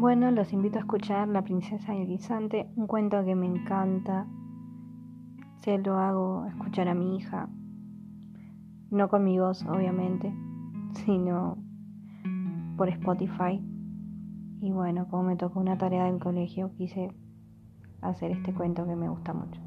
Bueno, los invito a escuchar La princesa y el guisante, un cuento que me encanta. Se lo hago escuchar a mi hija, no con mi voz, obviamente, sino por Spotify. Y bueno, como me tocó una tarea del colegio, quise hacer este cuento que me gusta mucho.